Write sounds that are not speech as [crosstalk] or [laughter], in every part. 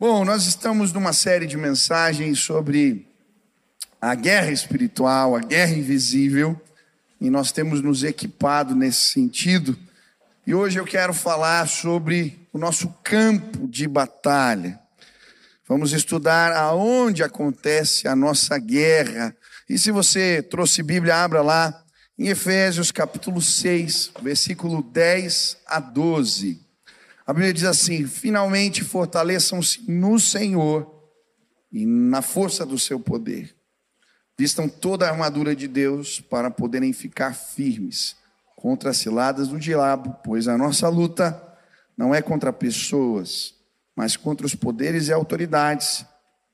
Bom, nós estamos numa série de mensagens sobre a guerra espiritual, a guerra invisível, e nós temos nos equipado nesse sentido. E hoje eu quero falar sobre o nosso campo de batalha. Vamos estudar aonde acontece a nossa guerra. E se você trouxe Bíblia, abra lá em Efésios capítulo 6, versículo 10 a 12. A Bíblia diz assim: finalmente fortaleçam-se no Senhor e na força do seu poder. Vistam toda a armadura de Deus para poderem ficar firmes contra as ciladas do diabo, pois a nossa luta não é contra pessoas, mas contra os poderes e autoridades,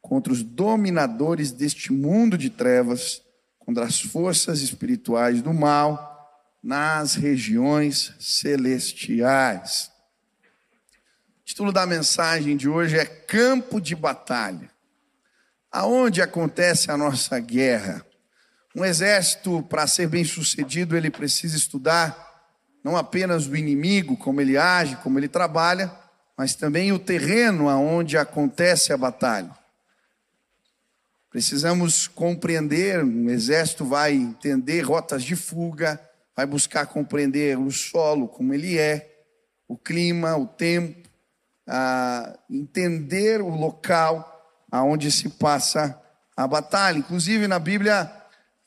contra os dominadores deste mundo de trevas, contra as forças espirituais do mal nas regiões celestiais. O título da mensagem de hoje é Campo de Batalha. Aonde acontece a nossa guerra? Um exército, para ser bem sucedido, ele precisa estudar não apenas o inimigo, como ele age, como ele trabalha, mas também o terreno aonde acontece a batalha. Precisamos compreender, um exército vai entender rotas de fuga, vai buscar compreender o solo, como ele é, o clima, o tempo, a entender o local aonde se passa a batalha. Inclusive na Bíblia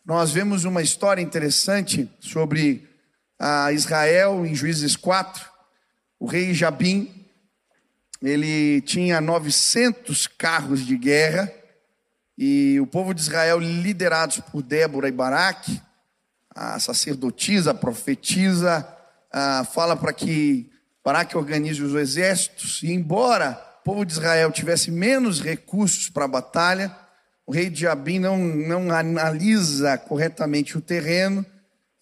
nós vemos uma história interessante sobre a Israel em Juízes 4. O rei Jabim, ele tinha 900 carros de guerra e o povo de Israel, liderados por Débora e Baraque, a sacerdotisa, a profetisa, a, fala para que para que organize os exércitos, e embora o povo de Israel tivesse menos recursos para a batalha, o rei de não, não analisa corretamente o terreno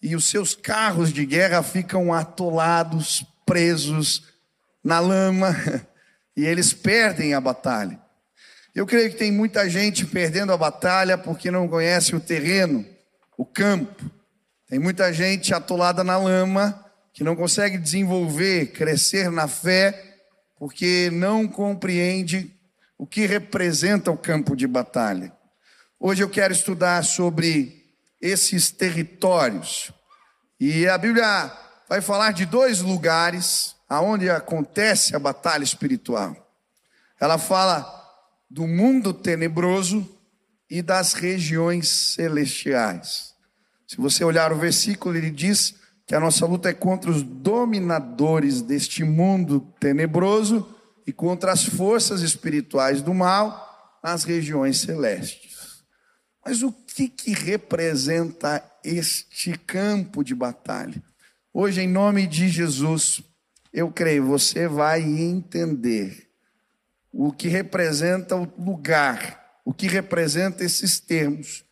e os seus carros de guerra ficam atolados, presos na lama, [laughs] e eles perdem a batalha. Eu creio que tem muita gente perdendo a batalha porque não conhece o terreno, o campo. Tem muita gente atolada na lama que não consegue desenvolver, crescer na fé, porque não compreende o que representa o campo de batalha. Hoje eu quero estudar sobre esses territórios. E a Bíblia vai falar de dois lugares aonde acontece a batalha espiritual. Ela fala do mundo tenebroso e das regiões celestiais. Se você olhar o versículo, ele diz que a nossa luta é contra os dominadores deste mundo tenebroso e contra as forças espirituais do mal nas regiões celestes. Mas o que, que representa este campo de batalha? Hoje, em nome de Jesus, eu creio, você vai entender o que representa o lugar, o que representa esses termos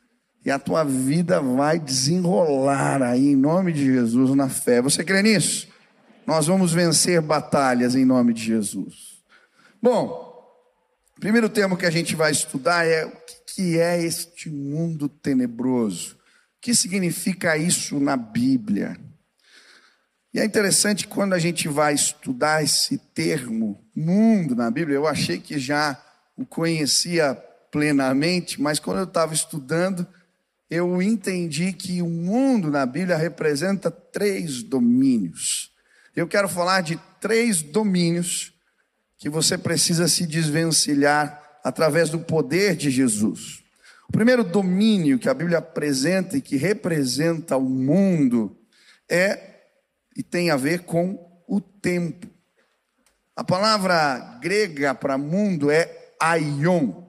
e a tua vida vai desenrolar aí, em nome de Jesus, na fé. Você crê nisso? Nós vamos vencer batalhas em nome de Jesus. Bom, primeiro tema que a gente vai estudar é o que é este mundo tenebroso. O que significa isso na Bíblia? E é interessante quando a gente vai estudar esse termo, mundo, na Bíblia, eu achei que já o conhecia plenamente, mas quando eu estava estudando, eu entendi que o mundo na Bíblia representa três domínios. Eu quero falar de três domínios que você precisa se desvencilhar através do poder de Jesus. O primeiro domínio que a Bíblia apresenta e que representa o mundo é e tem a ver com o tempo. A palavra grega para mundo é aion.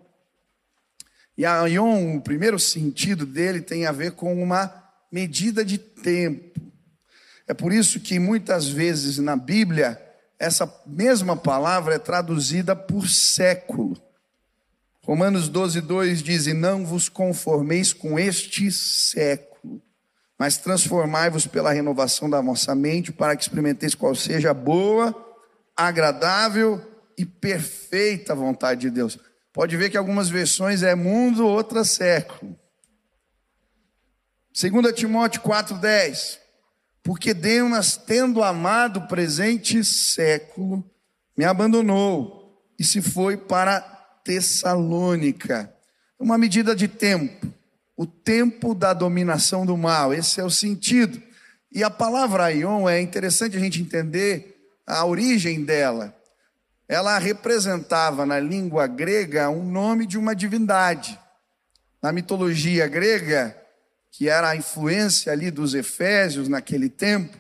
E a aion, o primeiro sentido dele tem a ver com uma medida de tempo. É por isso que muitas vezes na Bíblia essa mesma palavra é traduzida por século. Romanos 12, 2 diz: E não vos conformeis com este século, mas transformai-vos pela renovação da vossa mente, para que experimenteis qual seja a boa, agradável e perfeita vontade de Deus. Pode ver que algumas versões é mundo, outras século. 2 Timóteo 4,10. Porque Deus, tendo amado o presente século, me abandonou, e se foi para Tessalônica. Uma medida de tempo, o tempo da dominação do mal, esse é o sentido. E a palavra Aion é interessante a gente entender a origem dela. Ela representava na língua grega um nome de uma divindade. Na mitologia grega, que era a influência ali dos efésios naquele tempo,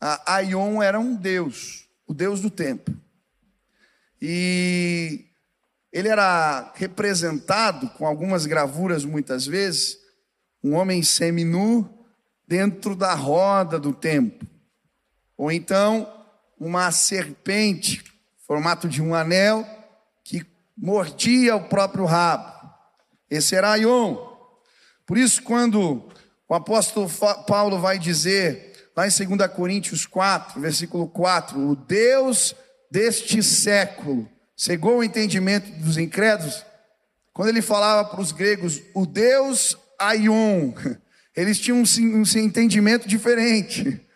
a Aion era um deus, o deus do tempo. E ele era representado com algumas gravuras muitas vezes, um homem seminu dentro da roda do tempo. Ou então uma serpente, formato de um anel, que mordia o próprio rabo. Esse era Aion. Por isso, quando o apóstolo Paulo vai dizer, lá em 2 Coríntios 4, versículo 4, o Deus deste século cegou o entendimento dos incrédulos, quando ele falava para os gregos, o Deus Aion, [laughs] eles tinham um entendimento diferente.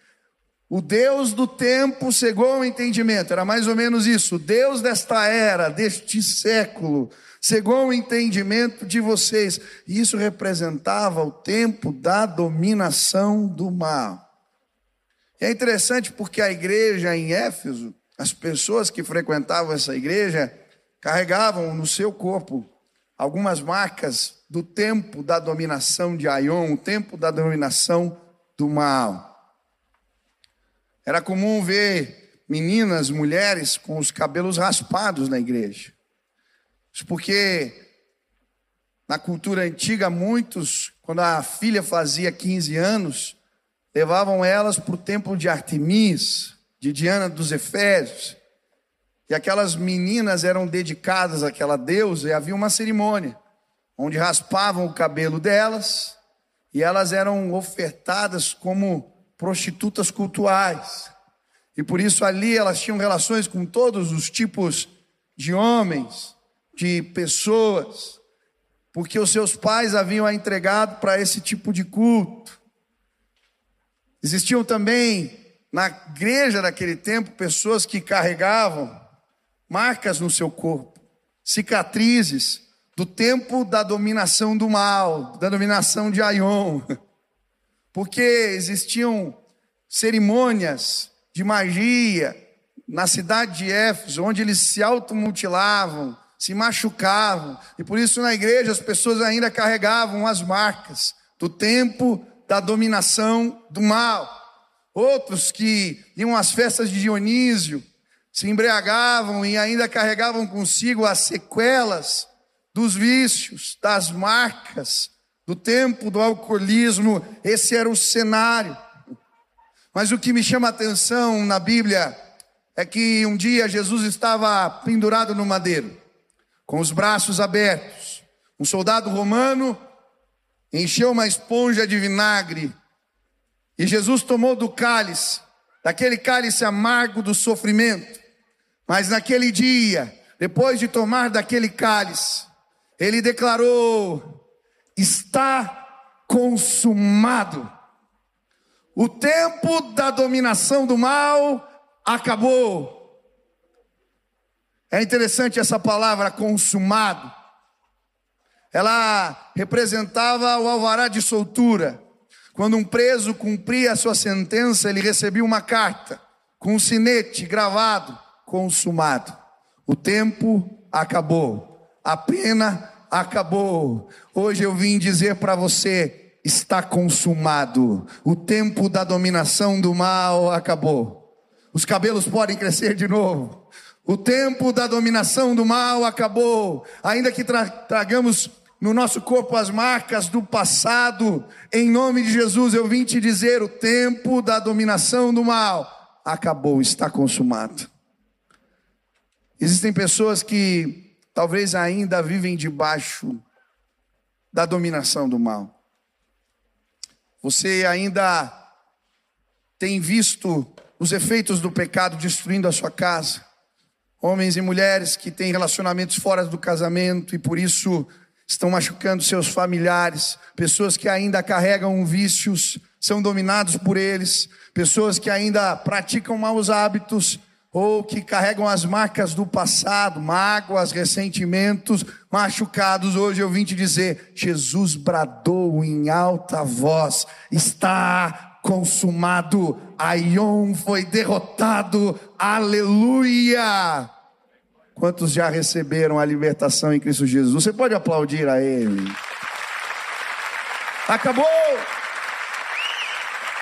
O Deus do tempo cegou o entendimento, era mais ou menos isso. O Deus desta era, deste século, cegou o entendimento de vocês. E isso representava o tempo da dominação do mal. E é interessante porque a igreja em Éfeso as pessoas que frequentavam essa igreja carregavam no seu corpo algumas marcas do tempo da dominação de Aion, o tempo da dominação do mal. Era comum ver meninas, mulheres com os cabelos raspados na igreja. Isso porque na cultura antiga, muitos, quando a filha fazia 15 anos, levavam elas para o templo de Artemis, de Diana dos Efésios. E aquelas meninas eram dedicadas àquela deusa e havia uma cerimônia onde raspavam o cabelo delas e elas eram ofertadas como prostitutas cultuais. E por isso ali elas tinham relações com todos os tipos de homens, de pessoas, porque os seus pais haviam a entregado para esse tipo de culto. Existiam também na igreja daquele tempo pessoas que carregavam marcas no seu corpo, cicatrizes do tempo da dominação do mal, da dominação de Aion. Porque existiam cerimônias de magia na cidade de Éfeso, onde eles se automutilavam, se machucavam, e por isso na igreja as pessoas ainda carregavam as marcas do tempo da dominação do mal. Outros que iam às festas de Dionísio, se embriagavam e ainda carregavam consigo as sequelas dos vícios, das marcas, do tempo do alcoolismo. Esse era o cenário. Mas o que me chama a atenção na Bíblia é que um dia Jesus estava pendurado no madeiro, com os braços abertos. Um soldado romano encheu uma esponja de vinagre e Jesus tomou do cálice, daquele cálice amargo do sofrimento. Mas naquele dia, depois de tomar daquele cálice, ele declarou: está consumado. O tempo da dominação do mal acabou. É interessante essa palavra consumado. Ela representava o alvará de soltura. Quando um preso cumpria a sua sentença, ele recebia uma carta com um sinete gravado, consumado. O tempo acabou, a pena acabou. Hoje eu vim dizer para você: está consumado. O tempo da dominação do mal acabou. Os cabelos podem crescer de novo. O tempo da dominação do mal acabou. Ainda que tra tragamos no nosso corpo as marcas do passado. Em nome de Jesus, eu vim te dizer: o tempo da dominação do mal acabou, está consumado. Existem pessoas que talvez ainda vivem debaixo da dominação do mal. Você ainda tem visto os efeitos do pecado destruindo a sua casa. Homens e mulheres que têm relacionamentos fora do casamento e por isso estão machucando seus familiares, pessoas que ainda carregam vícios, são dominados por eles, pessoas que ainda praticam maus hábitos, ou que carregam as marcas do passado, mágoas, ressentimentos, machucados. Hoje eu vim te dizer: Jesus bradou em alta voz: está consumado, Aion foi derrotado, aleluia. Quantos já receberam a libertação em Cristo Jesus? Você pode aplaudir a Ele. Acabou!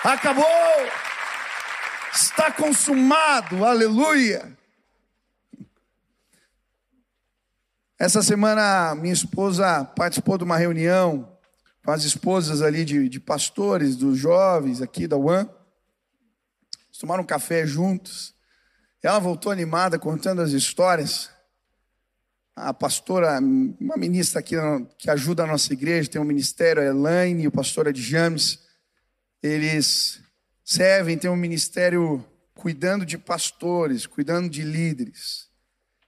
Acabou! Está consumado, aleluia. Essa semana, minha esposa participou de uma reunião com as esposas ali de, de pastores, dos jovens aqui da UAN. Tomaram um café juntos. Ela voltou animada, contando as histórias. A pastora, uma ministra aqui que ajuda a nossa igreja, tem um ministério, a Elaine e o pastor Ed James. Eles servem, têm um ministério cuidando de pastores, cuidando de líderes.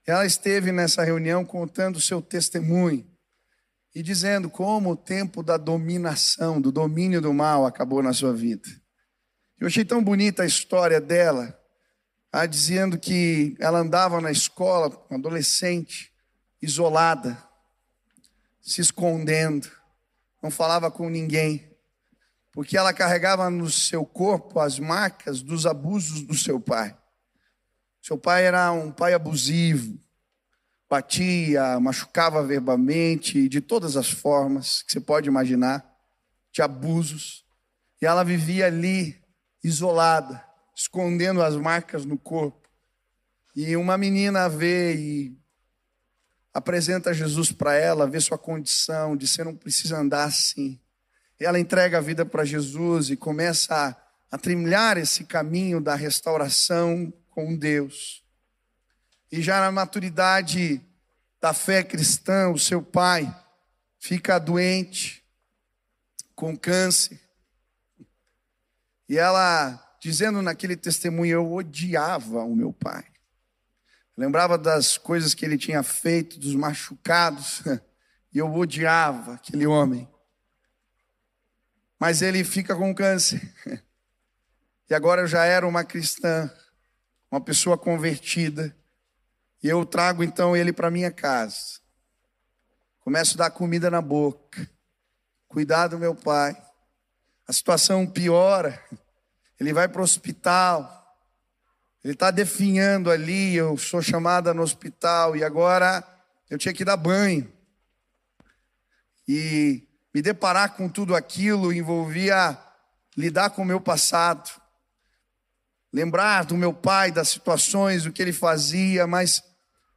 Ela esteve nessa reunião contando o seu testemunho e dizendo como o tempo da dominação, do domínio do mal acabou na sua vida. Eu achei tão bonita a história dela, ah, dizendo que ela andava na escola, adolescente, isolada, se escondendo, não falava com ninguém porque ela carregava no seu corpo as marcas dos abusos do seu pai. Seu pai era um pai abusivo, batia, machucava verbalmente, de todas as formas que você pode imaginar, de abusos. E ela vivia ali, isolada, escondendo as marcas no corpo. E uma menina vê e apresenta Jesus para ela, vê sua condição, de você não precisa andar assim ela entrega a vida para Jesus e começa a, a trilhar esse caminho da restauração com Deus. E já na maturidade da fé cristã, o seu pai fica doente com câncer. E ela dizendo naquele testemunho: Eu odiava o meu pai. Lembrava das coisas que ele tinha feito, dos machucados, [laughs] e eu odiava aquele homem mas ele fica com câncer. [laughs] E agora eu já era uma cristã, uma pessoa convertida. E eu trago então ele para minha casa. Começo a dar comida na boca. Cuidar do meu pai. A situação piora. Ele vai para o hospital. Ele está definhando ali. Eu sou chamada no hospital. E agora eu tinha que dar banho. E me deparar com tudo aquilo envolvia lidar com o meu passado, lembrar do meu pai, das situações, do que ele fazia, mas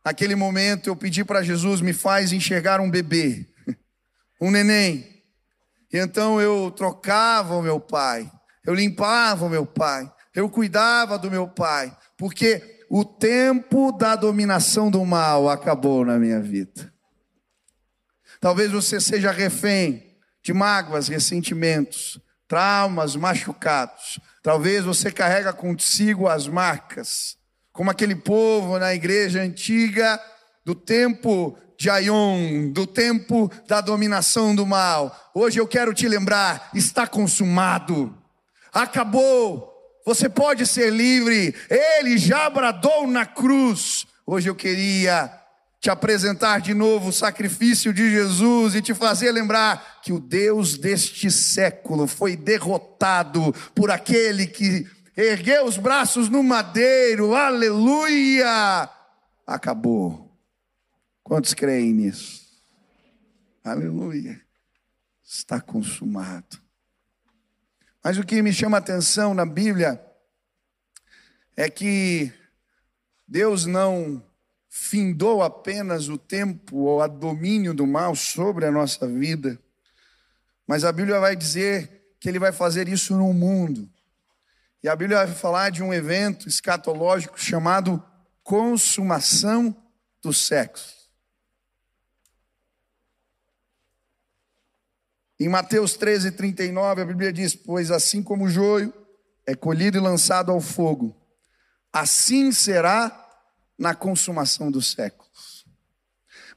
naquele momento eu pedi para Jesus me faz enxergar um bebê, [laughs] um neném. E então eu trocava o meu pai, eu limpava o meu pai, eu cuidava do meu pai, porque o tempo da dominação do mal acabou na minha vida. Talvez você seja refém de mágoas, ressentimentos, traumas, machucados. Talvez você carrega consigo as marcas, como aquele povo na igreja antiga do tempo de Aion, do tempo da dominação do mal. Hoje eu quero te lembrar, está consumado. Acabou. Você pode ser livre. Ele já bradou na cruz. Hoje eu queria te apresentar de novo o sacrifício de Jesus e te fazer lembrar que o Deus deste século foi derrotado por aquele que ergueu os braços no madeiro, aleluia! Acabou. Quantos creem nisso? Aleluia. Está consumado. Mas o que me chama a atenção na Bíblia é que Deus não findou apenas o tempo ou a domínio do mal sobre a nossa vida, mas a Bíblia vai dizer que ele vai fazer isso no mundo. E a Bíblia vai falar de um evento escatológico chamado consumação dos séculos. Em Mateus 13, 39, a Bíblia diz: Pois assim como o joio é colhido e lançado ao fogo, assim será na consumação dos séculos.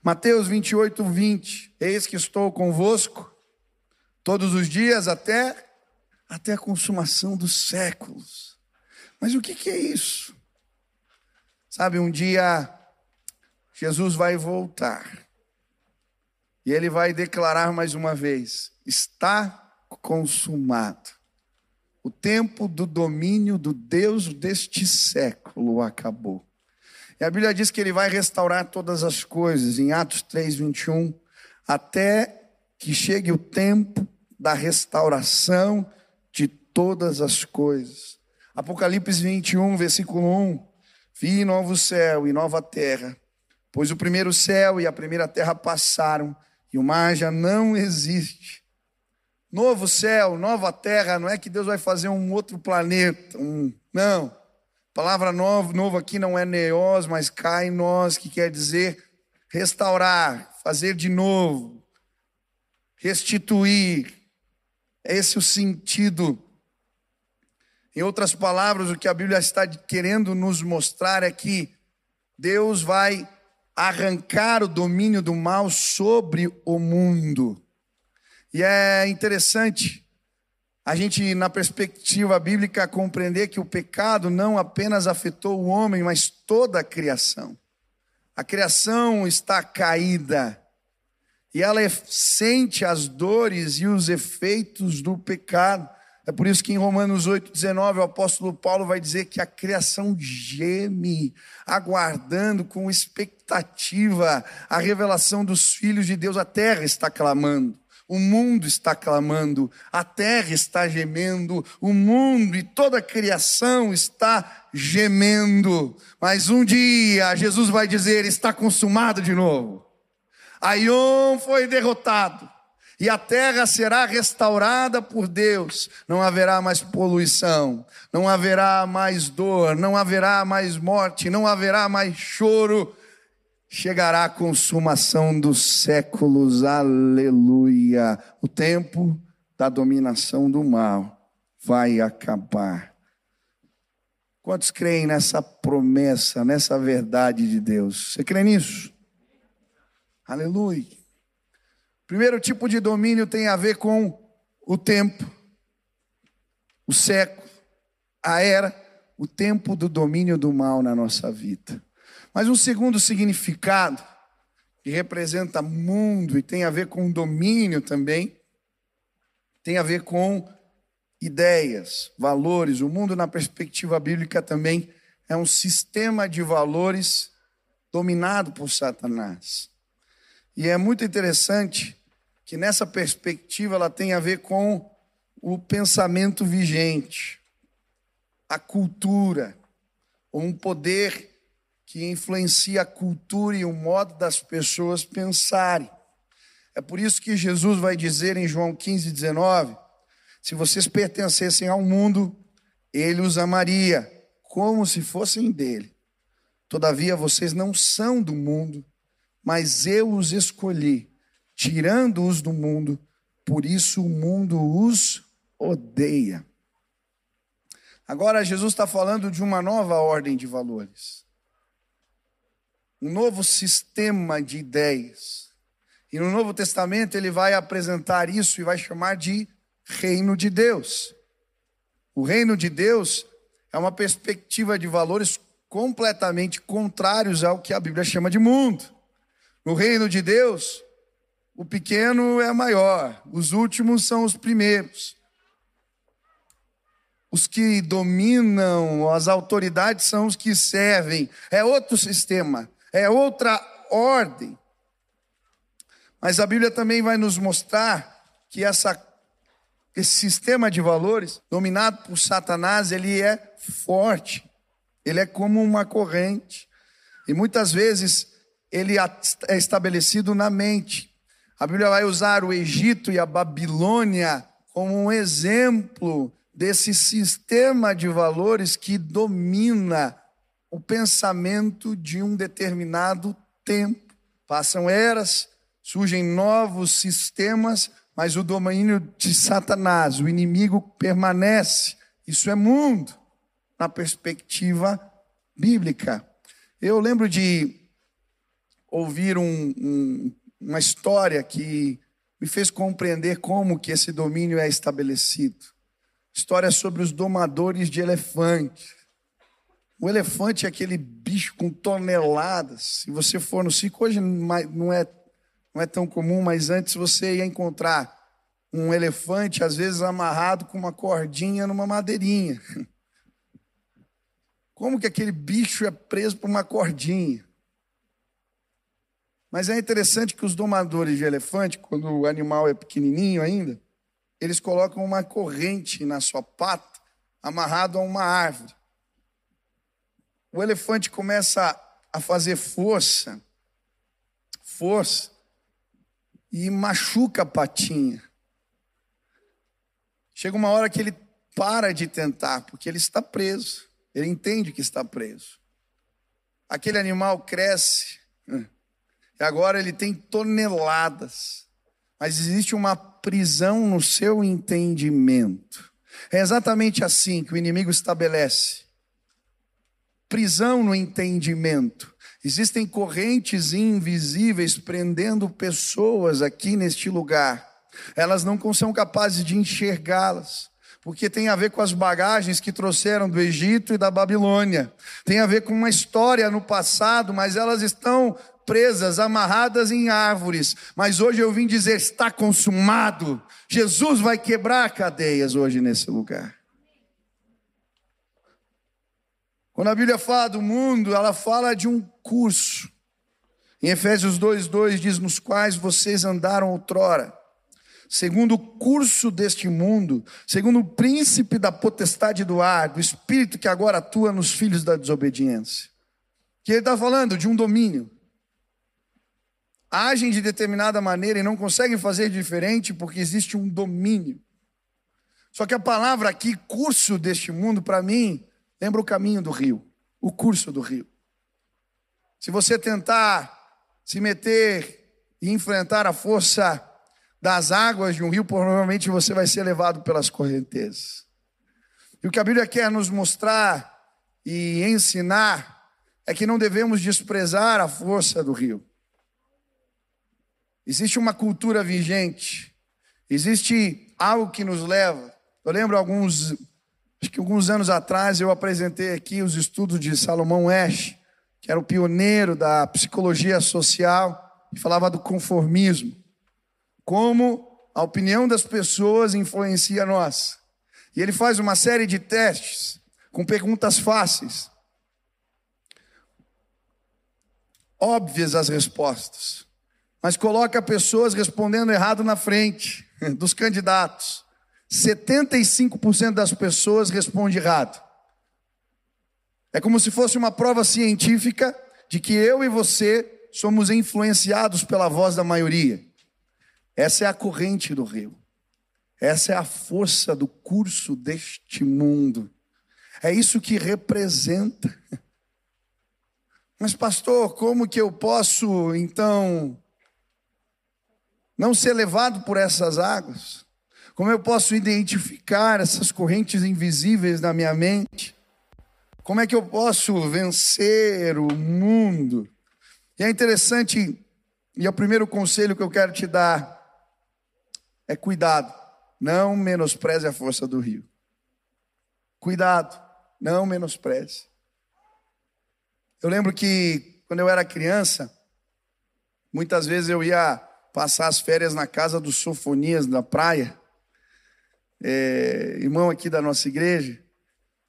Mateus 28, 20. Eis que estou convosco todos os dias até, até a consumação dos séculos. Mas o que, que é isso? Sabe, um dia Jesus vai voltar. E ele vai declarar mais uma vez: está consumado. O tempo do domínio do Deus deste século acabou. E a Bíblia diz que ele vai restaurar todas as coisas, em Atos 3, 21, até que chegue o tempo da restauração de todas as coisas. Apocalipse 21, versículo 1: Vi novo céu e nova terra, pois o primeiro céu e a primeira terra passaram e o mar já não existe. Novo céu, nova terra, não é que Deus vai fazer um outro planeta, um, não. Palavra novo, novo aqui não é neós, mas nós, que quer dizer restaurar, fazer de novo, restituir. Esse é o sentido. Em outras palavras, o que a Bíblia está querendo nos mostrar é que Deus vai arrancar o domínio do mal sobre o mundo. E é interessante a gente, na perspectiva bíblica, compreender que o pecado não apenas afetou o homem, mas toda a criação. A criação está caída e ela sente as dores e os efeitos do pecado. É por isso que em Romanos 8,19 o apóstolo Paulo vai dizer que a criação geme, aguardando com expectativa a revelação dos filhos de Deus. A terra está clamando. O mundo está clamando, a terra está gemendo, o mundo e toda a criação está gemendo. Mas um dia Jesus vai dizer: está consumado de novo. Aion foi derrotado e a terra será restaurada por Deus. Não haverá mais poluição, não haverá mais dor, não haverá mais morte, não haverá mais choro, chegará a consumação dos séculos, aleluia. O tempo da dominação do mal vai acabar. Quantos creem nessa promessa, nessa verdade de Deus? Você crê nisso? Aleluia. Primeiro tipo de domínio tem a ver com o tempo, o século, a era, o tempo do domínio do mal na nossa vida. Mas um segundo significado, que representa mundo e tem a ver com domínio também, tem a ver com ideias, valores. O mundo, na perspectiva bíblica, também é um sistema de valores dominado por Satanás. E é muito interessante que nessa perspectiva ela tem a ver com o pensamento vigente, a cultura, um poder que influencia a cultura e o modo das pessoas pensarem. É por isso que Jesus vai dizer em João 15, 19: se vocês pertencessem ao mundo, ele os amaria, como se fossem dele. Todavia vocês não são do mundo, mas eu os escolhi, tirando-os do mundo, por isso o mundo os odeia. Agora Jesus está falando de uma nova ordem de valores um novo sistema de ideias. E no Novo Testamento ele vai apresentar isso e vai chamar de reino de Deus. O reino de Deus é uma perspectiva de valores completamente contrários ao que a Bíblia chama de mundo. No reino de Deus, o pequeno é maior, os últimos são os primeiros. Os que dominam, as autoridades são os que servem. É outro sistema é outra ordem. Mas a Bíblia também vai nos mostrar que essa, esse sistema de valores, dominado por Satanás, ele é forte, ele é como uma corrente, e muitas vezes ele é estabelecido na mente. A Bíblia vai usar o Egito e a Babilônia como um exemplo desse sistema de valores que domina o pensamento de um determinado tempo. Passam eras, surgem novos sistemas, mas o domínio de Satanás, o inimigo permanece. Isso é mundo, na perspectiva bíblica. Eu lembro de ouvir um, um, uma história que me fez compreender como que esse domínio é estabelecido. História sobre os domadores de elefantes. O elefante é aquele bicho com toneladas. Se você for no circo, hoje não é, não é tão comum, mas antes você ia encontrar um elefante, às vezes amarrado com uma cordinha numa madeirinha. Como que aquele bicho é preso por uma cordinha? Mas é interessante que os domadores de elefante, quando o animal é pequenininho ainda, eles colocam uma corrente na sua pata, amarrado a uma árvore. O elefante começa a fazer força, força, e machuca a patinha. Chega uma hora que ele para de tentar, porque ele está preso. Ele entende que está preso. Aquele animal cresce, e agora ele tem toneladas. Mas existe uma prisão no seu entendimento. É exatamente assim que o inimigo estabelece. Prisão no entendimento. Existem correntes invisíveis prendendo pessoas aqui neste lugar elas não são capazes de enxergá-las, porque tem a ver com as bagagens que trouxeram do Egito e da Babilônia, tem a ver com uma história no passado, mas elas estão presas, amarradas em árvores. Mas hoje eu vim dizer: está consumado. Jesus vai quebrar cadeias hoje nesse lugar. Quando a Bíblia fala do mundo, ela fala de um curso. Em Efésios 2:2 diz: "Nos quais vocês andaram outrora, segundo o curso deste mundo, segundo o príncipe da potestade do ar, do espírito que agora atua nos filhos da desobediência. Que ele está falando de um domínio. Agem de determinada maneira e não conseguem fazer diferente porque existe um domínio. Só que a palavra aqui, curso deste mundo, para mim, lembra o caminho do rio, o curso do rio. Se você tentar se meter e enfrentar a força das águas de um rio, provavelmente você vai ser levado pelas correntezas. E o que a Bíblia quer nos mostrar e ensinar é que não devemos desprezar a força do rio. Existe uma cultura vigente, existe algo que nos leva. Eu lembro alguns, acho que alguns anos atrás eu apresentei aqui os estudos de Salomão Ash, que era o pioneiro da psicologia social, e falava do conformismo como a opinião das pessoas influencia nós. E ele faz uma série de testes com perguntas fáceis. Óbvias as respostas, mas coloca pessoas respondendo errado na frente [laughs] dos candidatos. 75% das pessoas responde errado. É como se fosse uma prova científica de que eu e você somos influenciados pela voz da maioria. Essa é a corrente do rio. Essa é a força do curso deste mundo. É isso que representa. Mas, pastor, como que eu posso, então, não ser levado por essas águas? Como eu posso identificar essas correntes invisíveis na minha mente? Como é que eu posso vencer o mundo? E é interessante, e é o primeiro conselho que eu quero te dar é cuidado, não menospreze a força do rio. Cuidado, não menospreze. Eu lembro que quando eu era criança, muitas vezes eu ia passar as férias na casa dos Sofonias na praia, é, irmão aqui da nossa igreja,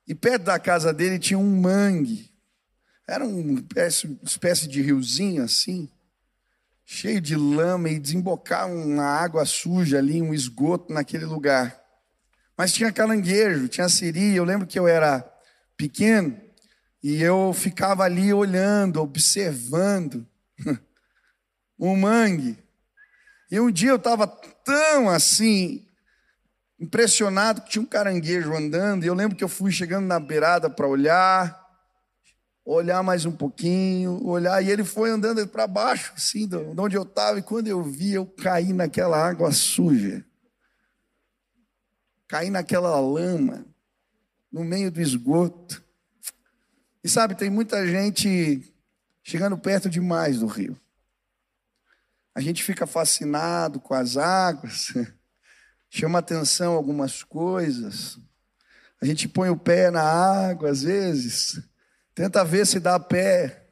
e perto da casa dele tinha um mangue. Era uma espécie de riozinho assim cheio de lama e desembocar uma água suja ali, um esgoto naquele lugar. Mas tinha caranguejo, tinha siri. Eu lembro que eu era pequeno e eu ficava ali olhando, observando [laughs] o mangue. E um dia eu estava tão assim, impressionado que tinha um caranguejo andando. E eu lembro que eu fui chegando na beirada para olhar olhar mais um pouquinho, olhar, e ele foi andando para baixo, assim, de onde eu estava, e quando eu vi, eu caí naquela água suja, caí naquela lama, no meio do esgoto. E sabe, tem muita gente chegando perto demais do rio. A gente fica fascinado com as águas, [laughs] chama atenção algumas coisas, a gente põe o pé na água às vezes, Tenta ver se dá pé.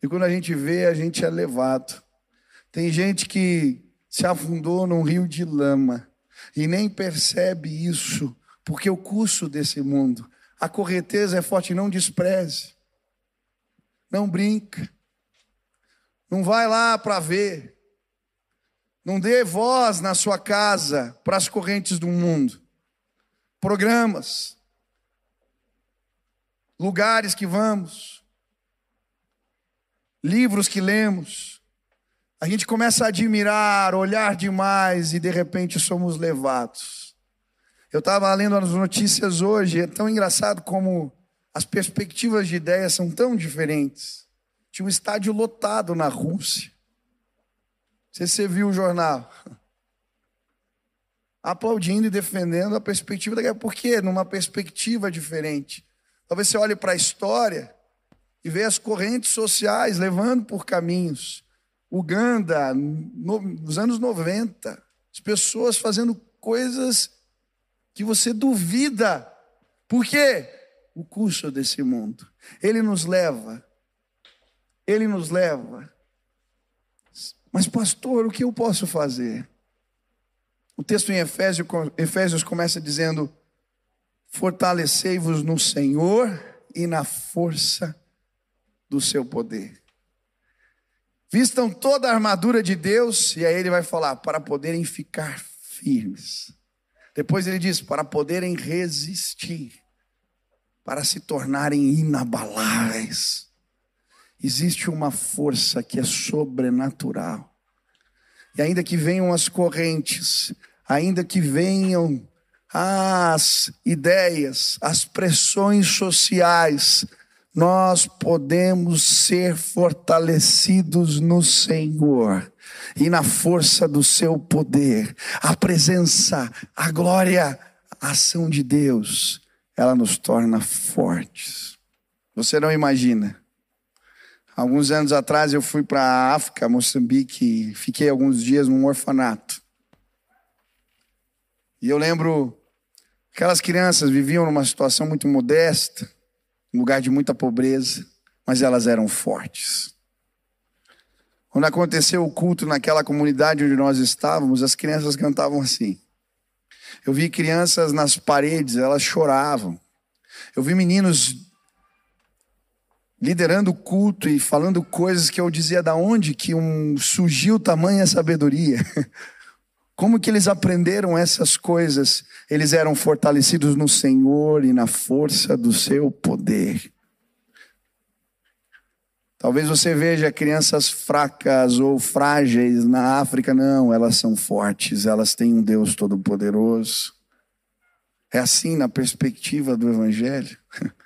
E quando a gente vê, a gente é levado. Tem gente que se afundou num rio de lama e nem percebe isso, porque o curso desse mundo, a correteza é forte, não despreze. Não brinca. Não vai lá para ver. Não dê voz na sua casa para as correntes do mundo. Programas, lugares que vamos, livros que lemos. A gente começa a admirar, olhar demais e de repente somos levados. Eu estava lendo as notícias hoje, é tão engraçado como as perspectivas de ideias são tão diferentes. Tinha um estádio lotado na Rússia. Se você viu o jornal. Aplaudindo e defendendo a perspectiva da guerra. Por quê? Numa perspectiva diferente. Talvez você olhe para a história e veja as correntes sociais levando por caminhos. Uganda, no, nos anos 90, as pessoas fazendo coisas que você duvida. Por quê? O curso desse mundo. Ele nos leva. Ele nos leva. Mas, pastor, o que eu posso fazer? O texto em Efésios, Efésios começa dizendo: Fortalecei-vos no Senhor e na força do seu poder. Vistam toda a armadura de Deus, e aí ele vai falar, para poderem ficar firmes. Depois ele diz, para poderem resistir, para se tornarem inabaláveis. Existe uma força que é sobrenatural. E ainda que venham as correntes, ainda que venham as ideias, as pressões sociais, nós podemos ser fortalecidos no Senhor e na força do seu poder. A presença, a glória, a ação de Deus, ela nos torna fortes. Você não imagina. Alguns anos atrás eu fui para a África, Moçambique, e fiquei alguns dias num orfanato. E eu lembro Aquelas crianças viviam numa situação muito modesta, um lugar de muita pobreza, mas elas eram fortes. Quando aconteceu o culto naquela comunidade onde nós estávamos, as crianças cantavam assim. Eu vi crianças nas paredes, elas choravam. Eu vi meninos liderando o culto e falando coisas que eu dizia da onde que um surgiu tamanha sabedoria. [laughs] Como que eles aprenderam essas coisas? Eles eram fortalecidos no Senhor e na força do seu poder. Talvez você veja crianças fracas ou frágeis na África, não, elas são fortes, elas têm um Deus todo-poderoso. É assim na perspectiva do Evangelho. [laughs]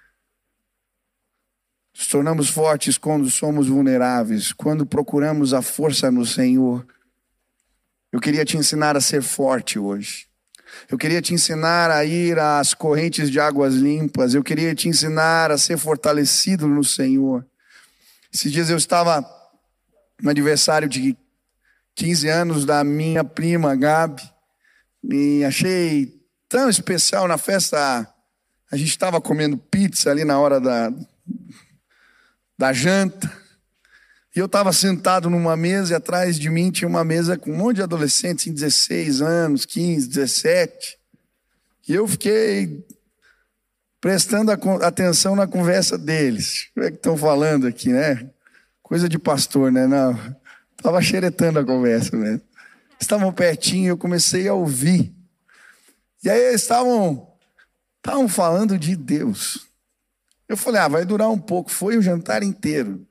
Nos tornamos fortes quando somos vulneráveis, quando procuramos a força no Senhor. Eu queria te ensinar a ser forte hoje. Eu queria te ensinar a ir às correntes de águas limpas. Eu queria te ensinar a ser fortalecido no Senhor. Esses dias eu estava no aniversário de 15 anos da minha prima Gabi. E achei tão especial na festa. A gente estava comendo pizza ali na hora da, da janta. E eu estava sentado numa mesa e atrás de mim tinha uma mesa com um monte de adolescentes em 16 anos, 15, 17. E eu fiquei prestando atenção na conversa deles. O que é que estão falando aqui, né? Coisa de pastor, né? Não. Estava xeretando a conversa mesmo. Estavam pertinho e eu comecei a ouvir. E aí eles estavam, estavam falando de Deus. Eu falei, ah, vai durar um pouco. Foi o jantar inteiro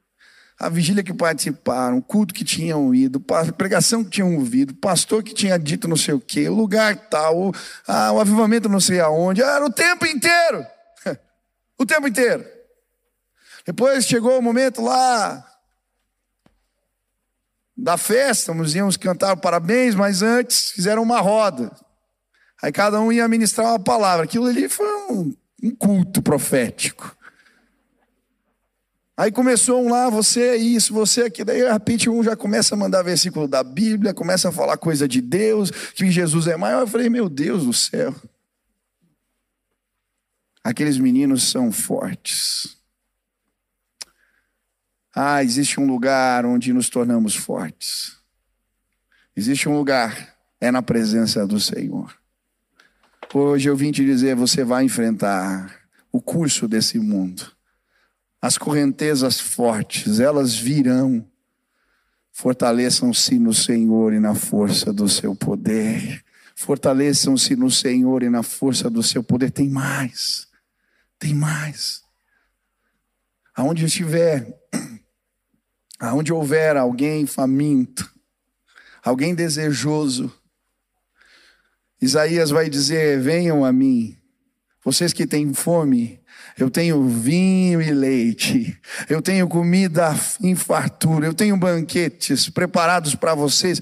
a vigília que participaram, o culto que tinham ido, a pregação que tinham ouvido, pastor que tinha dito não sei o quê, o lugar tal, o, o avivamento não sei aonde, era o tempo inteiro. [laughs] o tempo inteiro. Depois chegou o momento lá da festa, nós íamos cantar parabéns, mas antes fizeram uma roda. Aí cada um ia ministrar uma palavra. Aquilo ali foi um, um culto profético. Aí começou um lá, você é isso, você é aquilo. Daí de repente um já começa a mandar versículo da Bíblia, começa a falar coisa de Deus, que Jesus é maior. Eu falei, meu Deus do céu. Aqueles meninos são fortes. Ah, existe um lugar onde nos tornamos fortes. Existe um lugar, é na presença do Senhor. Hoje eu vim te dizer: você vai enfrentar o curso desse mundo. As correntezas fortes, elas virão. Fortaleçam-se no Senhor e na força do seu poder. Fortaleçam-se no Senhor e na força do seu poder. Tem mais. Tem mais. Aonde estiver, [clears throat] aonde houver alguém faminto, alguém desejoso, Isaías vai dizer: Venham a mim, vocês que têm fome, eu tenho vinho e leite, eu tenho comida em fartura, eu tenho banquetes preparados para vocês.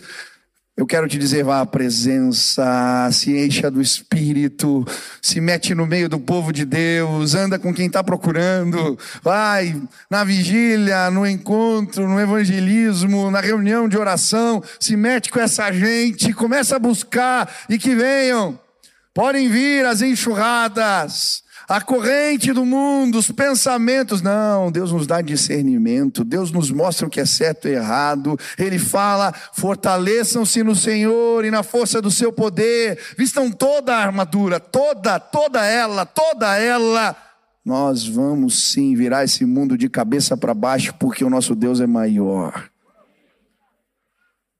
Eu quero te dizer, vá à presença, se encha do Espírito, se mete no meio do povo de Deus, anda com quem está procurando, vai na vigília, no encontro, no evangelismo, na reunião de oração, se mete com essa gente, começa a buscar e que venham. Podem vir as enxurradas, a corrente do mundo, os pensamentos. Não, Deus nos dá discernimento, Deus nos mostra o que é certo e errado. Ele fala: fortaleçam-se no Senhor e na força do seu poder, vistam toda a armadura, toda, toda ela, toda ela. Nós vamos sim virar esse mundo de cabeça para baixo, porque o nosso Deus é maior.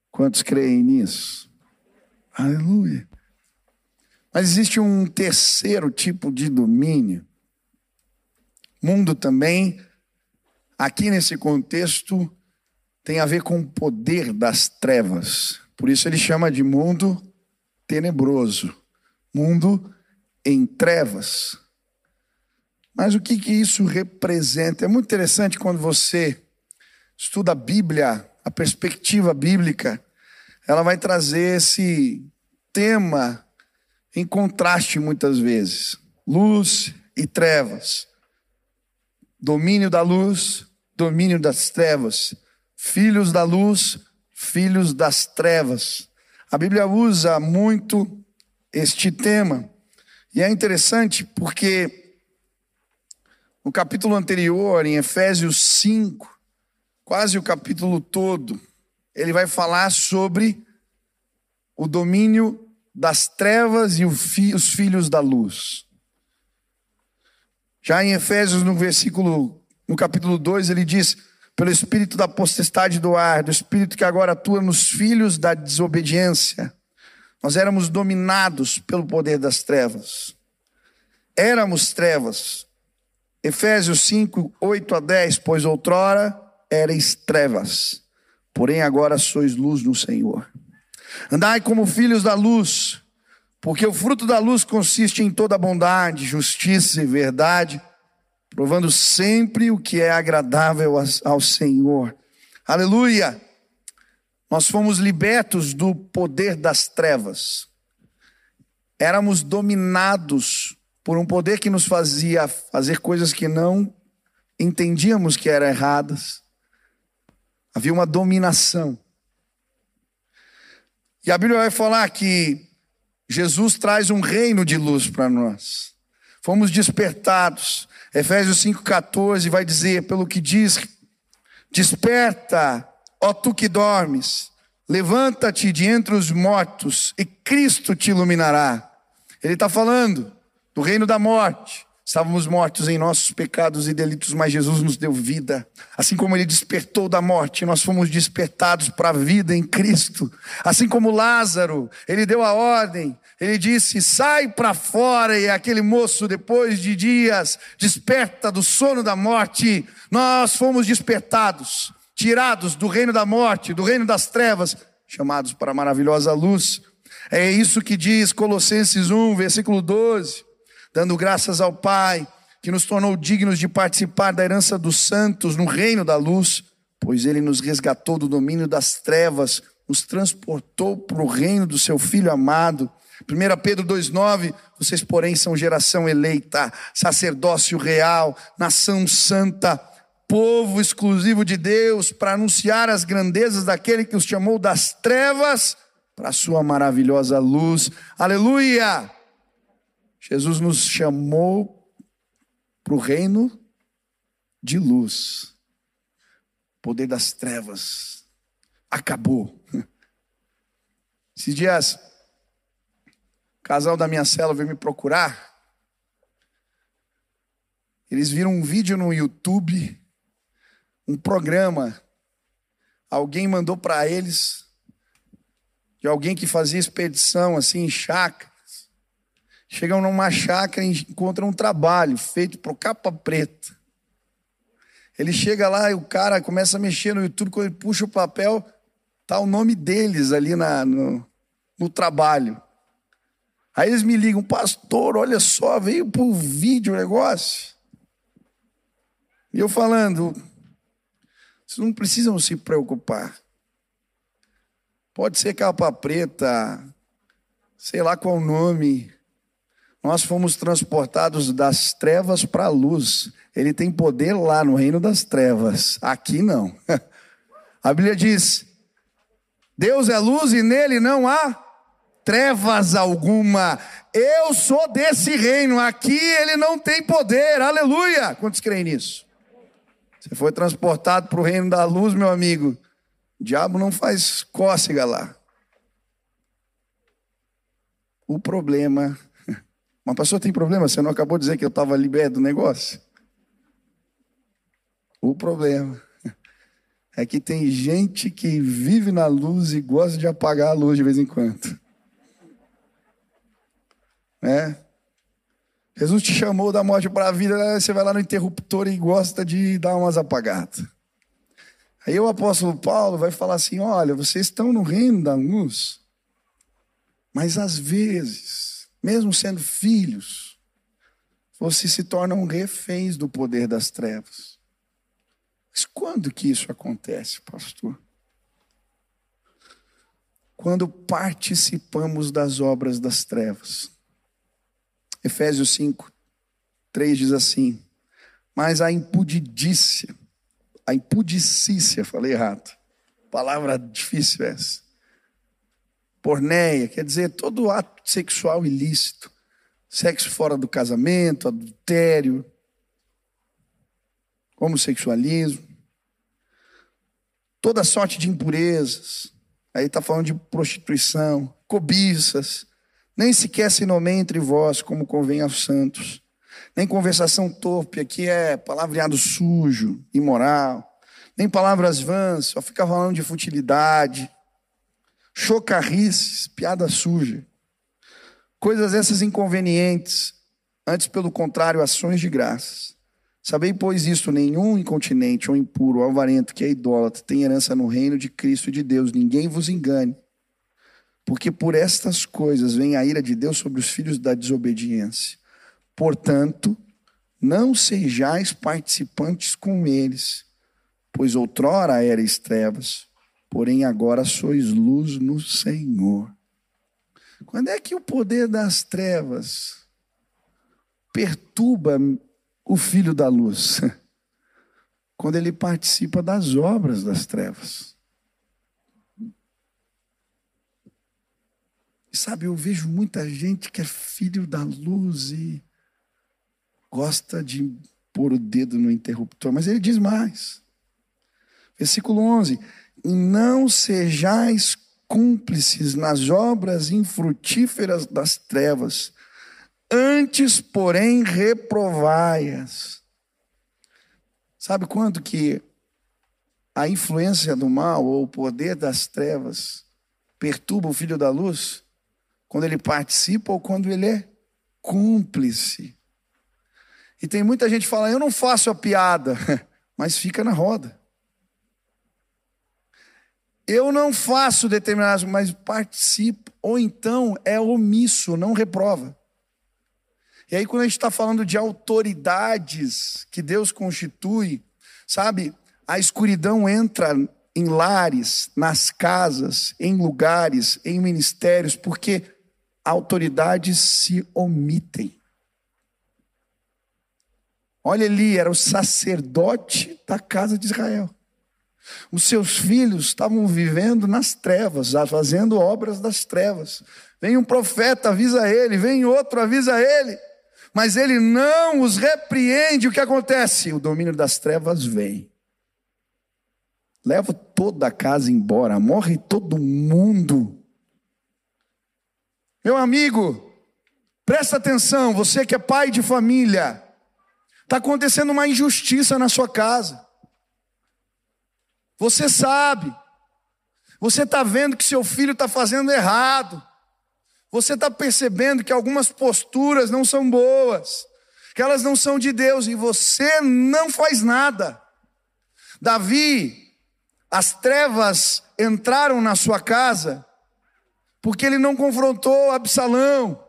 Quantos creem nisso? Aleluia. Mas existe um terceiro tipo de domínio. Mundo também, aqui nesse contexto, tem a ver com o poder das trevas. Por isso ele chama de mundo tenebroso, mundo em trevas. Mas o que, que isso representa? É muito interessante quando você estuda a Bíblia, a perspectiva bíblica, ela vai trazer esse tema em contraste muitas vezes. Luz e trevas. Domínio da luz, domínio das trevas. Filhos da luz, filhos das trevas. A Bíblia usa muito este tema. E é interessante porque no capítulo anterior, em Efésios 5, quase o capítulo todo, ele vai falar sobre o domínio das trevas e os filhos da luz. Já em Efésios, no versículo, no capítulo 2, ele diz: pelo espírito da potestade do ar, do espírito que agora atua nos filhos da desobediência. Nós éramos dominados pelo poder das trevas. Éramos trevas. Efésios 5, 8 a 10, pois outrora erais trevas, porém agora sois luz no Senhor. Andai como filhos da luz, porque o fruto da luz consiste em toda bondade, justiça e verdade, provando sempre o que é agradável ao Senhor. Aleluia! Nós fomos libertos do poder das trevas. Éramos dominados por um poder que nos fazia fazer coisas que não entendíamos que eram erradas. Havia uma dominação. E a Bíblia vai falar que Jesus traz um reino de luz para nós. Fomos despertados. Efésios 5,14 vai dizer, pelo que diz: Desperta, ó tu que dormes, levanta-te de entre os mortos, e Cristo te iluminará. Ele está falando do reino da morte. Estávamos mortos em nossos pecados e delitos, mas Jesus nos deu vida. Assim como ele despertou da morte, nós fomos despertados para a vida em Cristo. Assim como Lázaro, ele deu a ordem, ele disse: sai para fora, e aquele moço, depois de dias, desperta do sono da morte. Nós fomos despertados, tirados do reino da morte, do reino das trevas, chamados para a maravilhosa luz. É isso que diz Colossenses 1, versículo 12 dando graças ao Pai, que nos tornou dignos de participar da herança dos santos no reino da luz, pois ele nos resgatou do domínio das trevas, nos transportou para o reino do seu Filho amado. 1 Pedro 2,9: Vocês, porém, são geração eleita, sacerdócio real, nação santa, povo exclusivo de Deus, para anunciar as grandezas daquele que os chamou das trevas para a sua maravilhosa luz. Aleluia! Jesus nos chamou para o reino de luz. poder das trevas acabou. [laughs] Esses dias, o casal da minha cela veio me procurar. Eles viram um vídeo no YouTube, um programa. Alguém mandou para eles de alguém que fazia expedição assim em chácaras. Chegam numa chácara e encontram um trabalho feito por capa preta. Ele chega lá e o cara começa a mexer no YouTube, quando ele puxa o papel, tá o nome deles ali na, no, no trabalho. Aí eles me ligam, pastor, olha só, veio por vídeo o negócio. E eu falando, vocês não precisam se preocupar. Pode ser capa preta, sei lá qual nome. Nós fomos transportados das trevas para a luz. Ele tem poder lá no reino das trevas. Aqui não. [laughs] A Bíblia diz: Deus é luz e nele não há trevas alguma. Eu sou desse reino. Aqui ele não tem poder. Aleluia. Quantos creem nisso? Você foi transportado para o reino da luz, meu amigo. O diabo não faz cócega lá. O problema. Uma pessoa tem problema, você não acabou de dizer que eu estava liberto do negócio? O problema [laughs] é que tem gente que vive na luz e gosta de apagar a luz de vez em quando. É. Jesus te chamou da morte para a vida, você vai lá no interruptor e gosta de dar umas apagadas. Aí o apóstolo Paulo vai falar assim: olha, vocês estão no reino da luz, mas às vezes, mesmo sendo filhos, vocês se tornam reféns do poder das trevas. Mas quando que isso acontece, pastor? Quando participamos das obras das trevas. Efésios 5, 3 diz assim: Mas a impudicícia a impudicícia, falei errado. Palavra difícil essa. Porneia, quer dizer todo ato sexual ilícito. Sexo fora do casamento, adultério, homossexualismo, toda sorte de impurezas. Aí está falando de prostituição, cobiças. Nem sequer se nomeia entre vós, como convém aos santos nem conversação torpe, aqui é palavreado sujo, imoral, nem palavras vãs, só fica falando de futilidade, chocarrices, piada suja, coisas essas inconvenientes, antes pelo contrário, ações de graças. Sabei, pois, isto: nenhum incontinente ou impuro ou avarento que é idólatra tem herança no reino de Cristo e de Deus. Ninguém vos engane, porque por estas coisas vem a ira de Deus sobre os filhos da desobediência. Portanto, não sejais participantes com eles, pois outrora erais trevas, porém agora sois luz no Senhor. Quando é que o poder das trevas perturba o filho da luz? [laughs] Quando ele participa das obras das trevas. E sabe, eu vejo muita gente que é filho da luz e gosta de pôr o dedo no interruptor, mas ele diz mais. Versículo 11: E não sejais cúmplices nas obras infrutíferas das trevas, antes, porém, reprovai-as. Sabe quando que a influência do mal ou o poder das trevas perturba o filho da luz? Quando ele participa ou quando ele é cúmplice. E tem muita gente que fala, eu não faço a piada, [laughs] mas fica na roda. Eu não faço determinadas, mas participo. Ou então é omisso, não reprova. E aí, quando a gente está falando de autoridades que Deus constitui, sabe, a escuridão entra em lares, nas casas, em lugares, em ministérios, porque autoridades se omitem. Olha ali, era o sacerdote da casa de Israel. Os seus filhos estavam vivendo nas trevas, fazendo obras das trevas. Vem um profeta, avisa ele, vem outro, avisa ele. Mas ele não os repreende. O que acontece? O domínio das trevas vem. leva toda a casa embora, morre todo mundo. Meu amigo, presta atenção, você que é pai de família, está acontecendo uma injustiça na sua casa. Você sabe, você está vendo que seu filho está fazendo errado, você está percebendo que algumas posturas não são boas, que elas não são de Deus e você não faz nada. Davi, as trevas entraram na sua casa porque ele não confrontou Absalão,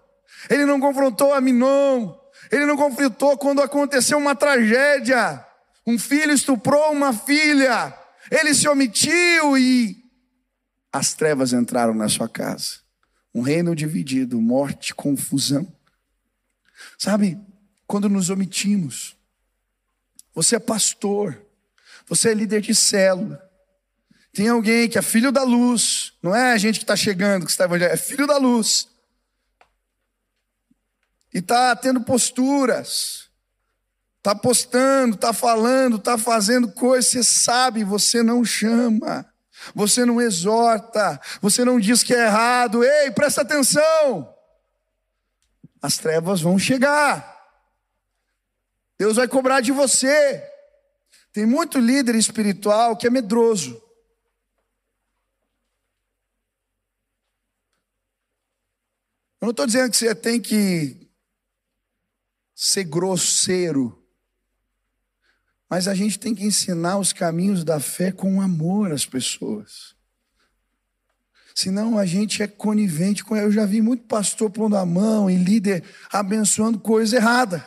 ele não confrontou Aminon, ele não confrontou quando aconteceu uma tragédia. Um filho estuprou uma filha, ele se omitiu e as trevas entraram na sua casa. Um reino dividido, morte, confusão. Sabe, quando nos omitimos, você é pastor, você é líder de célula, tem alguém que é filho da luz, não é a gente que está chegando, que está evangelizando, é filho da luz. E está tendo posturas, está postando, está falando, está fazendo coisas, você sabe, você não chama, você não exorta, você não diz que é errado, ei, presta atenção. As trevas vão chegar, Deus vai cobrar de você. Tem muito líder espiritual que é medroso. Eu não estou dizendo que você tem que ser grosseiro, mas a gente tem que ensinar os caminhos da fé com amor às pessoas. Senão a gente é conivente com. Eu já vi muito pastor pondo a mão e líder abençoando coisa errada.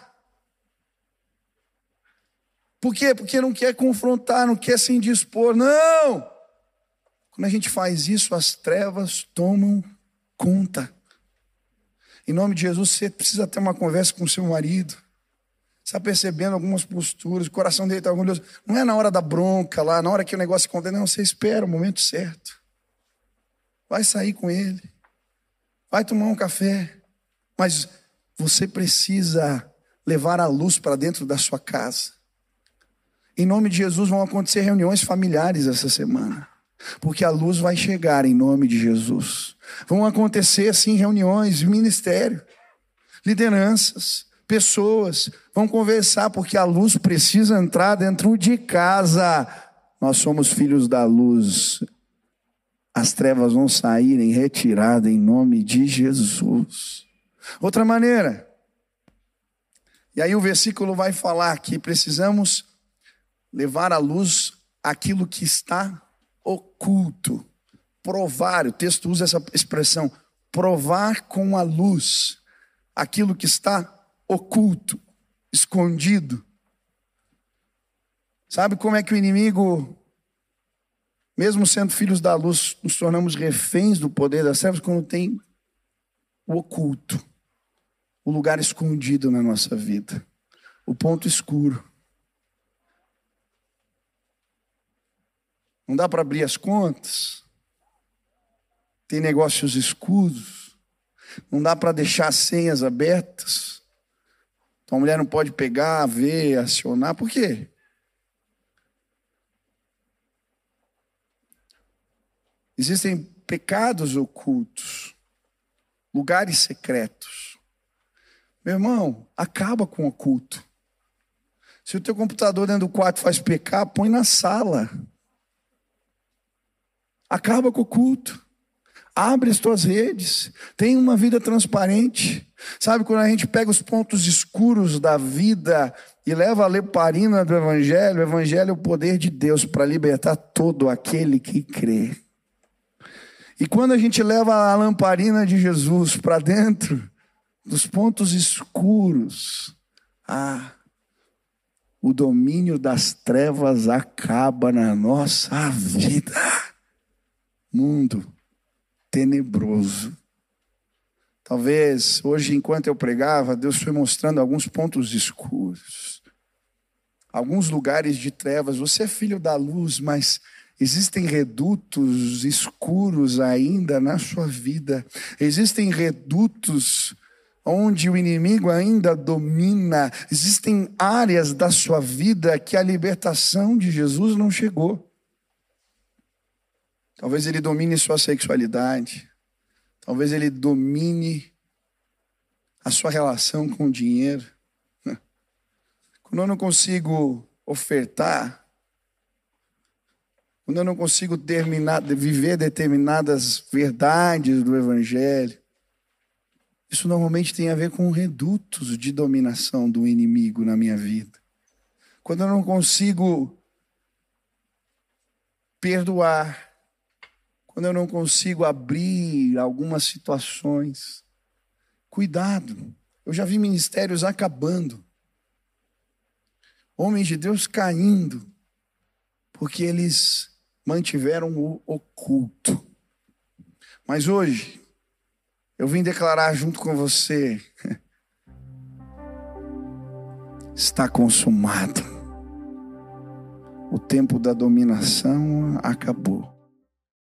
Por quê? Porque não quer confrontar, não quer se indispor. Não! Quando a gente faz isso, as trevas tomam conta. Em nome de Jesus, você precisa ter uma conversa com seu marido. Está percebendo algumas posturas, o coração dele está orgulhoso. Não é na hora da bronca lá, na hora que o negócio acontece, não, você espera o momento certo. Vai sair com ele, vai tomar um café, mas você precisa levar a luz para dentro da sua casa. Em nome de Jesus vão acontecer reuniões familiares essa semana, porque a luz vai chegar em nome de Jesus. Vão acontecer assim reuniões, ministério, lideranças, pessoas vão conversar porque a luz precisa entrar dentro de casa. Nós somos filhos da luz. As trevas vão sair em retirada em nome de Jesus. Outra maneira. E aí o versículo vai falar que precisamos levar à luz aquilo que está oculto provar, o texto usa essa expressão, provar com a luz aquilo que está oculto, escondido. Sabe como é que o inimigo, mesmo sendo filhos da luz, nos tornamos reféns do poder das trevas quando tem o oculto, o lugar escondido na nossa vida, o ponto escuro. Não dá para abrir as contas, tem negócios escuros, não dá para deixar as senhas abertas. Então a mulher não pode pegar, ver, acionar, por quê? Existem pecados ocultos, lugares secretos. Meu irmão, acaba com o oculto. Se o teu computador dentro do quarto faz pecar, põe na sala. Acaba com o culto. Abre as tuas redes, tem uma vida transparente. Sabe quando a gente pega os pontos escuros da vida e leva a leparina do Evangelho? O Evangelho é o poder de Deus para libertar todo aquele que crê. E quando a gente leva a lamparina de Jesus para dentro dos pontos escuros, ah, o domínio das trevas acaba na nossa vida. Mundo tenebroso. Talvez hoje, enquanto eu pregava, Deus foi mostrando alguns pontos escuros, alguns lugares de trevas. Você é filho da luz, mas existem redutos escuros ainda na sua vida, existem redutos onde o inimigo ainda domina, existem áreas da sua vida que a libertação de Jesus não chegou. Talvez ele domine sua sexualidade. Talvez ele domine a sua relação com o dinheiro. [laughs] Quando eu não consigo ofertar, quando eu não consigo terminar, viver determinadas verdades do Evangelho, isso normalmente tem a ver com redutos de dominação do inimigo na minha vida. Quando eu não consigo perdoar, quando eu não consigo abrir algumas situações, cuidado. Eu já vi ministérios acabando, homens de Deus caindo, porque eles mantiveram o oculto. Mas hoje, eu vim declarar junto com você: [laughs] está consumado. O tempo da dominação acabou.